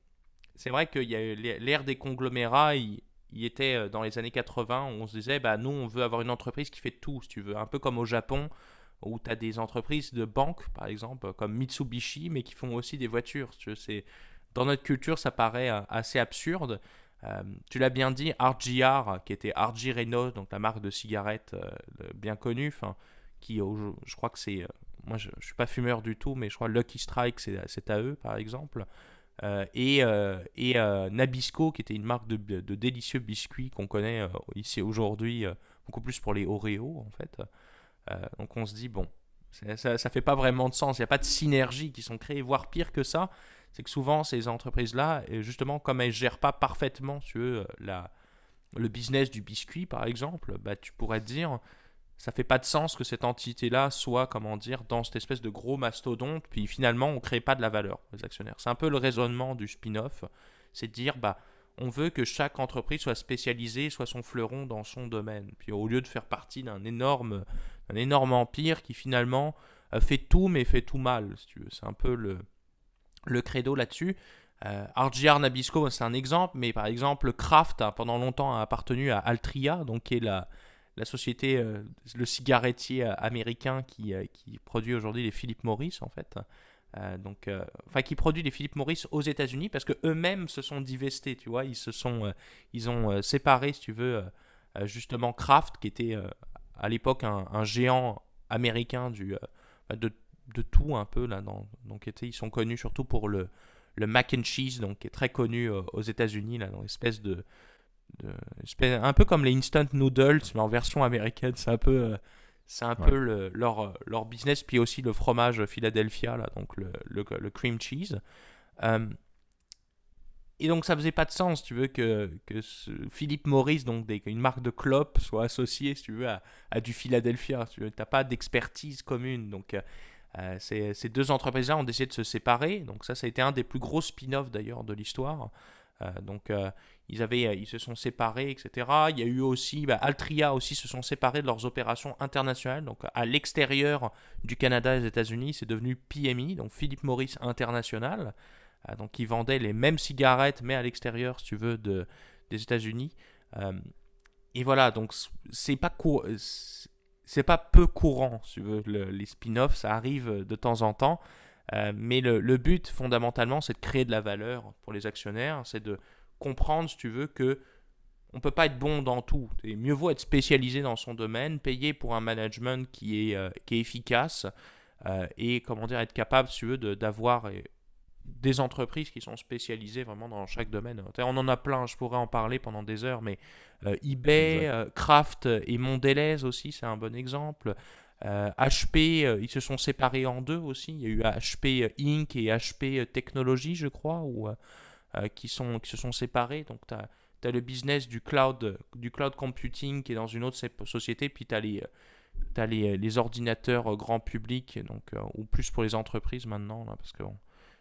c'est vrai qu'il y a l'ère des conglomérats, il, était euh, dans les années 80 où on se disait, bah, nous, on veut avoir une entreprise qui fait tout, si tu veux. Un peu comme au Japon, où tu as des entreprises de banque, par exemple, comme Mitsubishi, mais qui font aussi des voitures. Tu sais. Dans notre culture, ça paraît euh, assez absurde. Euh, tu l'as bien dit, RGR, qui était RG Renault, donc la marque de cigarettes bien connue, qui, je, crois que c'est... moi, je ne suis pas fumeur du tout, mais je crois Lucky Strike, c'est à eux, par exemple. Euh, et, euh, et euh, Nabisco, qui était une marque de, de délicieux biscuits qu'on connaît ici aujourd'hui, beaucoup plus pour les Oreo en fait. donc on se dit, bon, ça, ça fait pas vraiment de sens, il n'y a pas de synergie qui sont créées, voire pire que ça, c'est que souvent ces entreprises-là, justement, comme elles ne gèrent pas parfaitement sur la, le business du biscuit par exemple, bah, tu pourrais te dire, ça fait pas de sens que cette entité-là soit, comment dire, dans cette espèce de gros mastodonte, puis finalement on crée pas de la valeur aux actionnaires. C'est un peu le raisonnement du spin-off, c'est de dire, bah, on veut que chaque entreprise soit spécialisée, soit son fleuron dans son domaine. Puis au lieu de faire partie d'un énorme, un énorme empire qui finalement euh, fait tout, mais fait tout mal, si tu veux. C'est un peu le, le credo là-dessus. Euh, RGR Nabisco, c'est un exemple, mais par exemple, Kraft a pendant longtemps appartenu à Altria, donc qui est la, la société, euh, le cigarettier euh, américain qui, euh, qui produit aujourd'hui les Philip Morris, en fait. donc, enfin, qui produit les Philip Morris aux États-Unis parce que eux-mêmes se sont divestés, tu vois. Ils se sont, ils ont séparé, si tu veux, justement Kraft, qui était à l'époque un, géant américain du, bah, de, de, tout un peu là. donc, était, ils sont connus surtout pour le, le mac and cheese, donc qui est très connu aux États-Unis là, dans l'espèce de un peu comme les instant noodles, mais en version américaine. C'est un peu, euh, c'est un peu le, leur, euh, leur business. Puis aussi le fromage Philadelphia, là, donc le, le, cream cheese. Euh, et donc ça faisait pas de sens, tu veux, que, que ce Philippe Maurice, donc des, une marque de clope, soit associé, si tu veux, à, à du Philadelphia. Tu n'as pas d'expertise commune. Donc ces, ces, deux entreprises-là ont décidé de se séparer. Donc ça, ça a été un des plus gros spin-offs d'ailleurs de l'histoire. donc ils, avaient, euh, ils se sont séparés, etc. Il y a eu aussi, bah, Altria aussi se sont séparés de leurs opérations internationales. Donc à l'extérieur du Canada et des États-Unis, c'est devenu PMI, donc Philip Morris International. Euh, donc ils vendaient les mêmes cigarettes, mais à l'extérieur, si tu veux, de, des États-Unis. Euh, et voilà, donc c'est pas c'est pas peu courant, si tu veux, les spin-offs, ça arrive de temps en temps. mais le, le, but, fondamentalement, c'est de créer de la valeur pour les actionnaires, c'est de comprendre, si tu veux, que on peut pas être bon dans tout. Et mieux vaut être spécialisé dans son domaine, payer pour un management qui est, euh, qui est efficace euh, et comment dire être capable, si tu veux, d'avoir euh, des entreprises qui sont spécialisées vraiment dans chaque domaine. On en a plein, je pourrais en parler pendant des heures, mais eBay, Kraft et Mondelez aussi, c'est un bon exemple. HP, ils se sont séparés en deux aussi. Il y a eu HP Inc. et HP Technology, je crois, ou euh, qui, sont, qui se sont séparés. Donc, tu as, as, le business du cloud, du cloud computing qui est dans une autre société, puis tu as les, as les, les ordinateurs euh, grand public, donc, euh, ou plus pour les entreprises maintenant, là, parce que bon,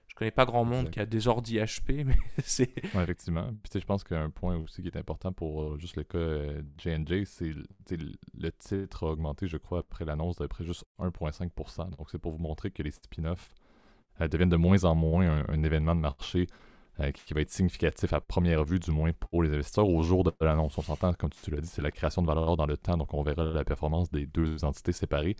je connais pas grand monde qui a des ordi HP, mais c'est... Ouais, effectivement. Puis je pense qu'un point aussi qui est important pour juste le cas J&J, c'est le titre a augmenté, je crois, après l'annonce d'à près juste 1,5%. Donc c'est pour vous montrer que les spin-offs deviennent de moins en moins un événement de marché euh, qui va être significatif à première vue, du moins pour les investisseurs, au jour de l'annonce. On s'entend, comme tu l'as dit, c'est la création de valeur dans le temps, donc on verra la performance des deux entités séparées.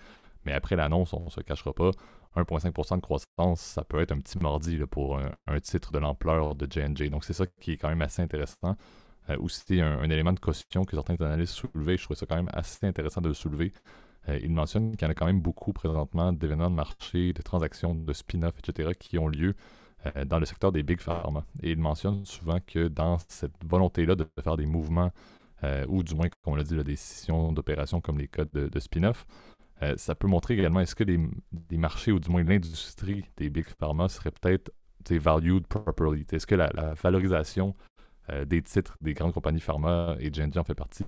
Mais après l'annonce, on ne se cachera pas, 1,5% de croissance, ça peut être un petit mardi pour un, titre de l'ampleur de J&J. Donc c'est ça qui est quand même assez intéressant. aussi un, un, élément de caution que certains analystes soulevaient. Je trouvais ça quand même assez intéressant de le soulever. il mentionne qu'il y en a quand même beaucoup présentement d'événements de marché, de transactions, de spin-off, etc., qui ont lieu dans le secteur des big pharma. Et il mentionne souvent que dans cette volonté-là de faire des mouvements, ou du moins, comme on l'a dit, des décisions d'opération comme les codes de, spin-off, euh, ça peut montrer également est-ce que des, marchés ou du moins l'industrie des big pharma serait peut-être valued properly? Est-ce que la, valorisation euh, des titres des grandes compagnies pharma et J&J en fait partie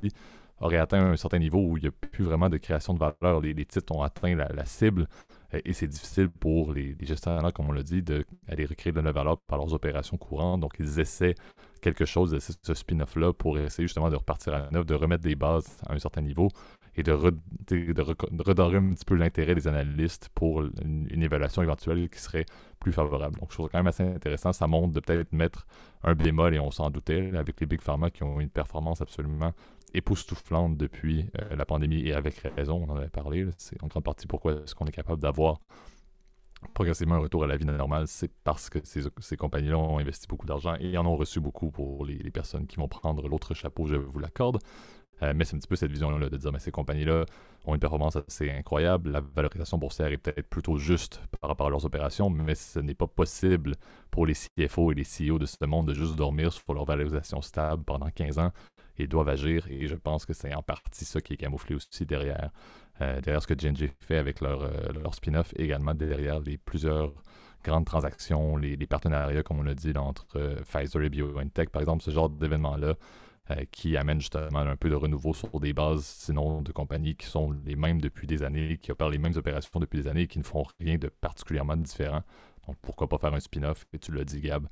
aurait atteint un certain niveau où il n'y a plus vraiment de création de valeur? Les, titres ont atteint la, cible euh, et c'est difficile pour les, gestionnaires, comme on l'a dit, d'aller recréer de la valeur par leurs opérations courantes. Donc, ils essaient quelque chose de ce spin-off-là pour essayer justement de repartir à neuf, de remettre des bases à un certain niveau et de, redorer un petit peu l'intérêt des analystes pour une, évaluation éventuelle qui serait plus favorable. Donc, je trouve quand même assez intéressant. Ça montre de peut-être mettre un bémol, et on s'en doutait, avec les big pharma qui ont une performance absolument époustouflante depuis euh, la pandémie, et avec raison, on en avait parlé. C'est en grande partie pourquoi est-ce qu'on est capable d'avoir progressivement un retour à la vie normale, c'est parce que ces, compagnies-là ont investi beaucoup d'argent et en ont reçu beaucoup pour les, les personnes qui vont prendre l'autre chapeau, je vous l'accorde. Euh, mais c'est un petit peu cette vision-là de dire, mais ces compagnies-là ont une performance assez incroyable. La valorisation boursière est peut-être plutôt juste par rapport à leurs opérations, mais ce n'est pas possible pour les CFO et les CEO de ce monde de juste dormir sur leur valorisation stable pendant 15 ans. Ils doivent agir. Et je pense que c'est en partie ça qui est camouflé aussi derrière, euh, derrière ce que J&J fait avec leur, euh, leur spin-off, également derrière les plusieurs grandes transactions, les, partenariats, comme on l'a dit, entre Pfizer et BioNTech, par exemple, ce genre d'événements-là euh, qui amène justement un peu de renouveau sur des bases, sinon de compagnies qui sont les mêmes depuis des années, qui opèrent les mêmes opérations depuis des années et qui ne font rien de particulièrement différent. Donc pourquoi pas faire un spin-off? Et tu l'as dit, Gab,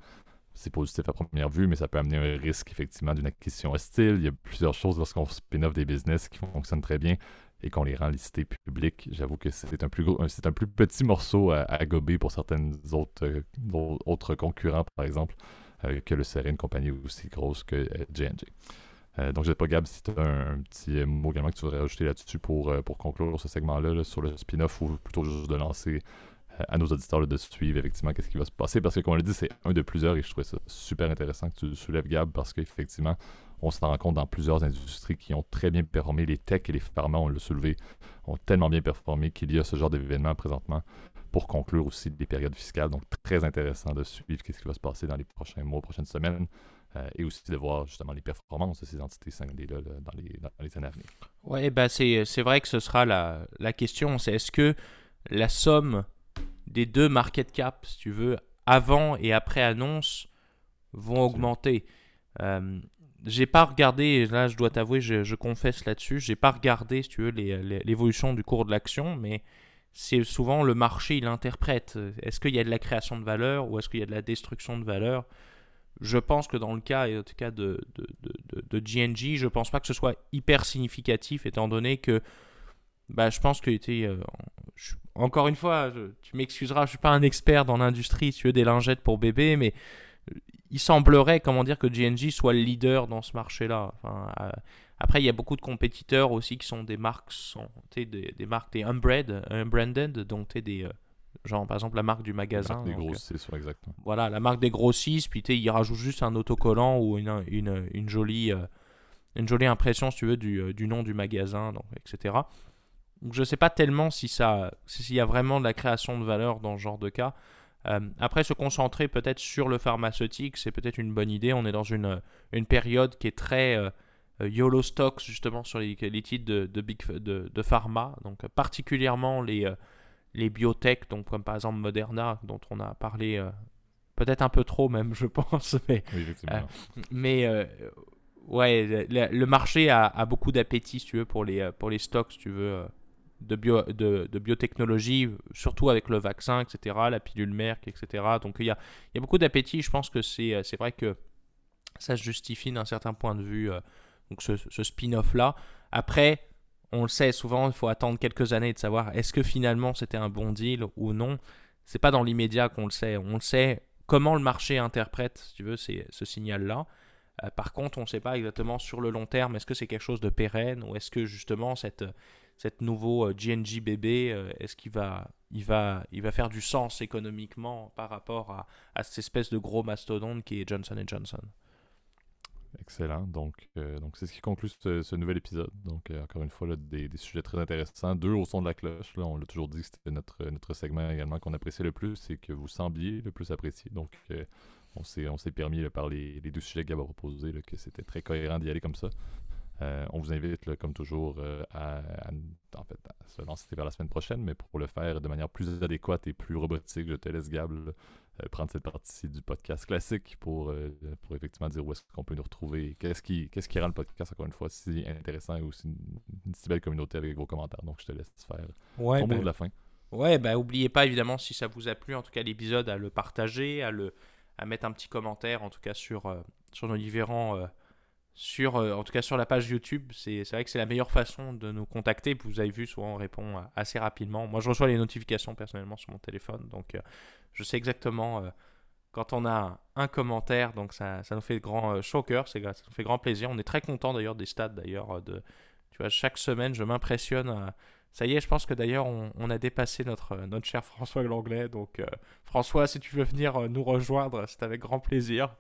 c'est positif à première vue, mais ça peut amener un risque effectivement d'une acquisition hostile. Il y a plusieurs choses lorsqu'on spin-off des business qui fonctionnent très bien et qu'on les rend listés publics. J'avoue que c'est un plus petit morceau à, gober pour certaines autres, euh, autres concurrents, par exemple. Euh, que le serait une compagnie aussi grosse que J&J. Euh, donc, je ne sais pas, Gab, si tu as un, petit mot également que tu voudrais rajouter là-dessus pour, pour conclure ce segment-là sur le spin-off ou plutôt juste de lancer à nos auditeurs de suivre effectivement qu'est-ce qui va se passer. Parce que, comme on l'a dit, c'est un de plusieurs et je trouvais ça super intéressant que tu soulèves, Gab, parce qu'effectivement, on se rend compte dans plusieurs industries qui ont très bien performé. Les techs et les pharma, on l'a soulevé, ont tellement bien performé qu'il y a ce genre d'événement présentement pour conclure aussi des périodes fiscales. Donc, très intéressant de suivre ce qui va se passer dans les prochains mois, prochaines semaines. Euh, et aussi de voir justement les performances de ces entités scindées-là dans, les, dans, les, années à venir. Oui, bah c'est, vrai que ce sera la, la question. C'est est-ce que la somme des deux market cap, si tu veux, avant et après annonce, vont augmenter euh, j'ai pas regardé, là je dois t'avouer, je, je, confesse là-dessus, j'ai pas regardé, si tu veux, l'évolution du cours de l'action, mais c'est souvent le marché, il interprète. Est-ce qu'il y a de la création de valeur ou est-ce qu'il y a de la destruction de valeur? Je pense que dans le cas, en tout cas de, de, de, de GNG, je pense pas que ce soit hyper significatif étant donné que bah, je pense que euh, encore une fois, tu m'excuseras, je suis pas un expert dans l'industrie, tu veux des lingettes pour bébé, mais il semblerait, comment dire, que GNG soit le leader dans ce marché-là. Enfin, euh, après, il y a beaucoup de compétiteurs aussi qui sont des marques, sont, des, des marques, des unbranded, donc des, euh, genre par exemple la marque du magasin. des grossistes, exactement. Voilà, la marque des grossistes, puis ils rajoutent juste un autocollant ou une, une, une jolie, euh, une jolie impression, si tu veux, du, euh, du nom du magasin, donc, etc. Donc je ne sais pas tellement si ça, s'il y a vraiment de la création de valeur dans ce genre de cas. après, se concentrer peut-être sur le pharmaceutique, c'est peut-être une bonne idée. On est dans une, une période qui est très euh, YOLO Stocks justement sur les, titres de, big, de, de, pharma, donc particulièrement les, euh, les biotech, donc comme par exemple Moderna, dont on a parlé euh, peut-être un peu trop même, je pense. Mais, mais ouais, le, marché a, beaucoup d'appétit, si tu veux, pour les, pour les stocks, si tu veux, de, bio, de, de, biotechnologie, surtout avec le vaccin, etc., la pilule Merck, etc. Donc il y a, y a beaucoup d'appétit. Je pense que c'est vrai que ça se justifie d'un certain point de vue donc ce, spin-off-là. Après, on le sait souvent, il faut attendre quelques années de savoir est-ce que finalement c'était un bon deal ou non. C'est pas dans l'immédiat qu'on le sait. On le sait comment le marché interprète, si tu veux, ce signal-là. Euh, par contre, on ne sait pas exactement sur le long terme, est-ce que c'est quelque chose de pérenne ou est-ce que justement cette, cette nouveau GNG euh, bébé, euh, est-ce qu'il va, il va, faire du sens économiquement par rapport à, à cette espèce de gros mastodonte qui est Johnson Johnson? Excellent. Donc, euh, donc c'est ce qui conclut ce, nouvel épisode. Donc, encore une fois, des, sujets très intéressants. Deux au son de la cloche. Là, on l'a toujours dit c'était notre, segment également qu'on appréciait le plus et que vous sembliez le plus apprécier. Donc, on s'est permis par les, les, deux sujets Gab a proposés que c'était très cohérent d'y aller comme ça. Euh, on vous invite, comme toujours, euh, à, en fait, se lancer vers la semaine prochaine, mais pour le faire de manière plus adéquate et plus robotique, je te laisse, Gab, euh, prendre cette partie du podcast classique pour, pour effectivement dire où est-ce qu'on peut nous retrouver, qu'est-ce qui, qu'est-ce qui rend le podcast, encore une fois, si intéressant et aussi une, si belle communauté avec vos commentaires. Donc, je te laisse faire ouais, ton mot ben, de la fin. Ouais, bah, oubliez pas, évidemment, si ça vous a plu, en tout cas, l'épisode, à le partager, à, le, à mettre un petit commentaire, en tout cas, sur, sur nos différents sur, euh, en tout cas sur la page YouTube, c'est vrai que c'est la meilleure façon de nous contacter. Vous avez vu, souvent on répond euh, assez rapidement. Moi, je reçois les notifications personnellement sur mon téléphone, donc euh, je sais exactement quand on a un commentaire, donc ça, ça nous fait grand chaud cœur, ça nous fait grand plaisir. On est très content d'ailleurs des stats d'ailleurs. De, tu vois, chaque semaine, je m'impressionne. ça y est, je pense que d'ailleurs, on, a dépassé notre, notre cher François Langlais. Donc, François, si tu veux venir nous rejoindre, c'est avec grand plaisir.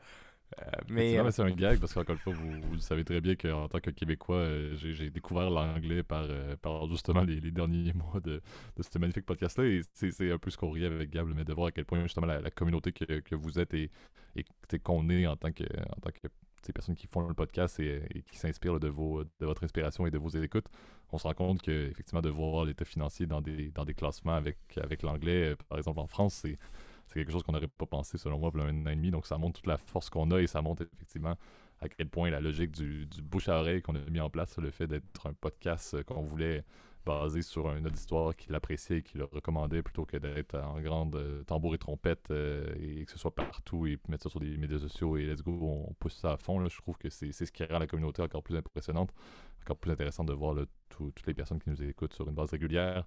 Euh, mais c'est un gag parce qu'encore une fois, vous, savez très bien qu'en tant que Québécois, euh, j'ai découvert l'anglais par, euh, par justement les, derniers mois de, de ce magnifique podcast-là. Et c'est un peu ce qu'on riait avec Gab, mais de voir à quel point justement la, communauté que, que, vous êtes et, et qu'on est en tant que, en tant que ces personnes qui font le podcast et, qui s'inspirent de, vos, de votre inspiration et de vos écoutes, on se rend compte que effectivement de voir l'état financier dans des, dans des classements avec, avec l'anglais, par exemple en France, c'est c'est quelque chose qu'on n'aurait pas pensé, selon moi, il un an et demi. Donc, ça montre toute la force qu'on a et ça montre effectivement à quel point la logique du, du bouche à oreille qu'on a mis en place, le fait d'être un podcast qu'on voulait baser sur un auditoire qui l'appréciait et qui le recommandait plutôt que d'être en grande euh, tambour et trompette euh, et que ce soit partout et mettre ça sur des médias sociaux et let's go, on pousse ça à fond. Là. Je trouve que c'est ce qui rend la communauté encore plus impressionnante, encore plus intéressant de voir toutes les personnes qui nous écoutent sur une base régulière.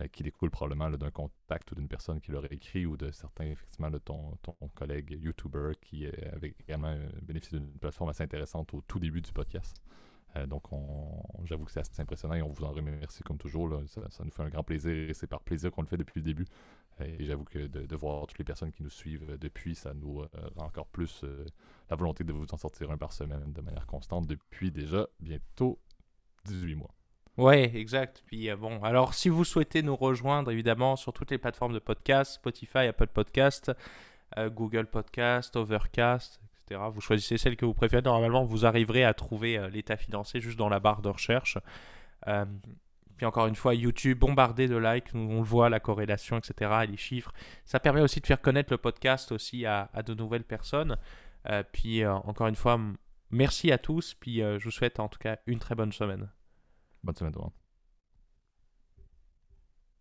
Euh, qui découle probablement d'un contact ou d'une personne qui l'aurait écrit ou de certains, effectivement, de ton, ton collègue YouTuber qui avait également bénéficié d'une plateforme assez intéressante au tout début du podcast. Euh, donc, j'avoue que c'est assez impressionnant et on vous en remercie comme toujours. Ça, nous fait un grand plaisir et c'est par plaisir qu'on le fait depuis le début. Et j'avoue que de, voir toutes les personnes qui nous suivent depuis, ça nous rend encore plus euh, la volonté de vous en sortir un par semaine de manière constante depuis déjà bientôt 18 mois. Ouais, exact. Puis euh, bon, alors si vous souhaitez nous rejoindre, évidemment, sur toutes les plateformes de podcast, Spotify, Apple Podcast, euh, Google Podcast, Overcast, etc. Vous choisissez celle que vous préférez. Normalement, vous arriverez à trouver euh, l'état financier juste dans la barre de recherche. puis encore une fois, YouTube bombardé de likes, on le voit, la corrélation, etc., les chiffres. Ça permet aussi de faire connaître le podcast aussi à, à de nouvelles personnes. puis encore une fois, merci à tous. Puis je vous souhaite en tout cas une très bonne semaine. Bonne semaine, toi.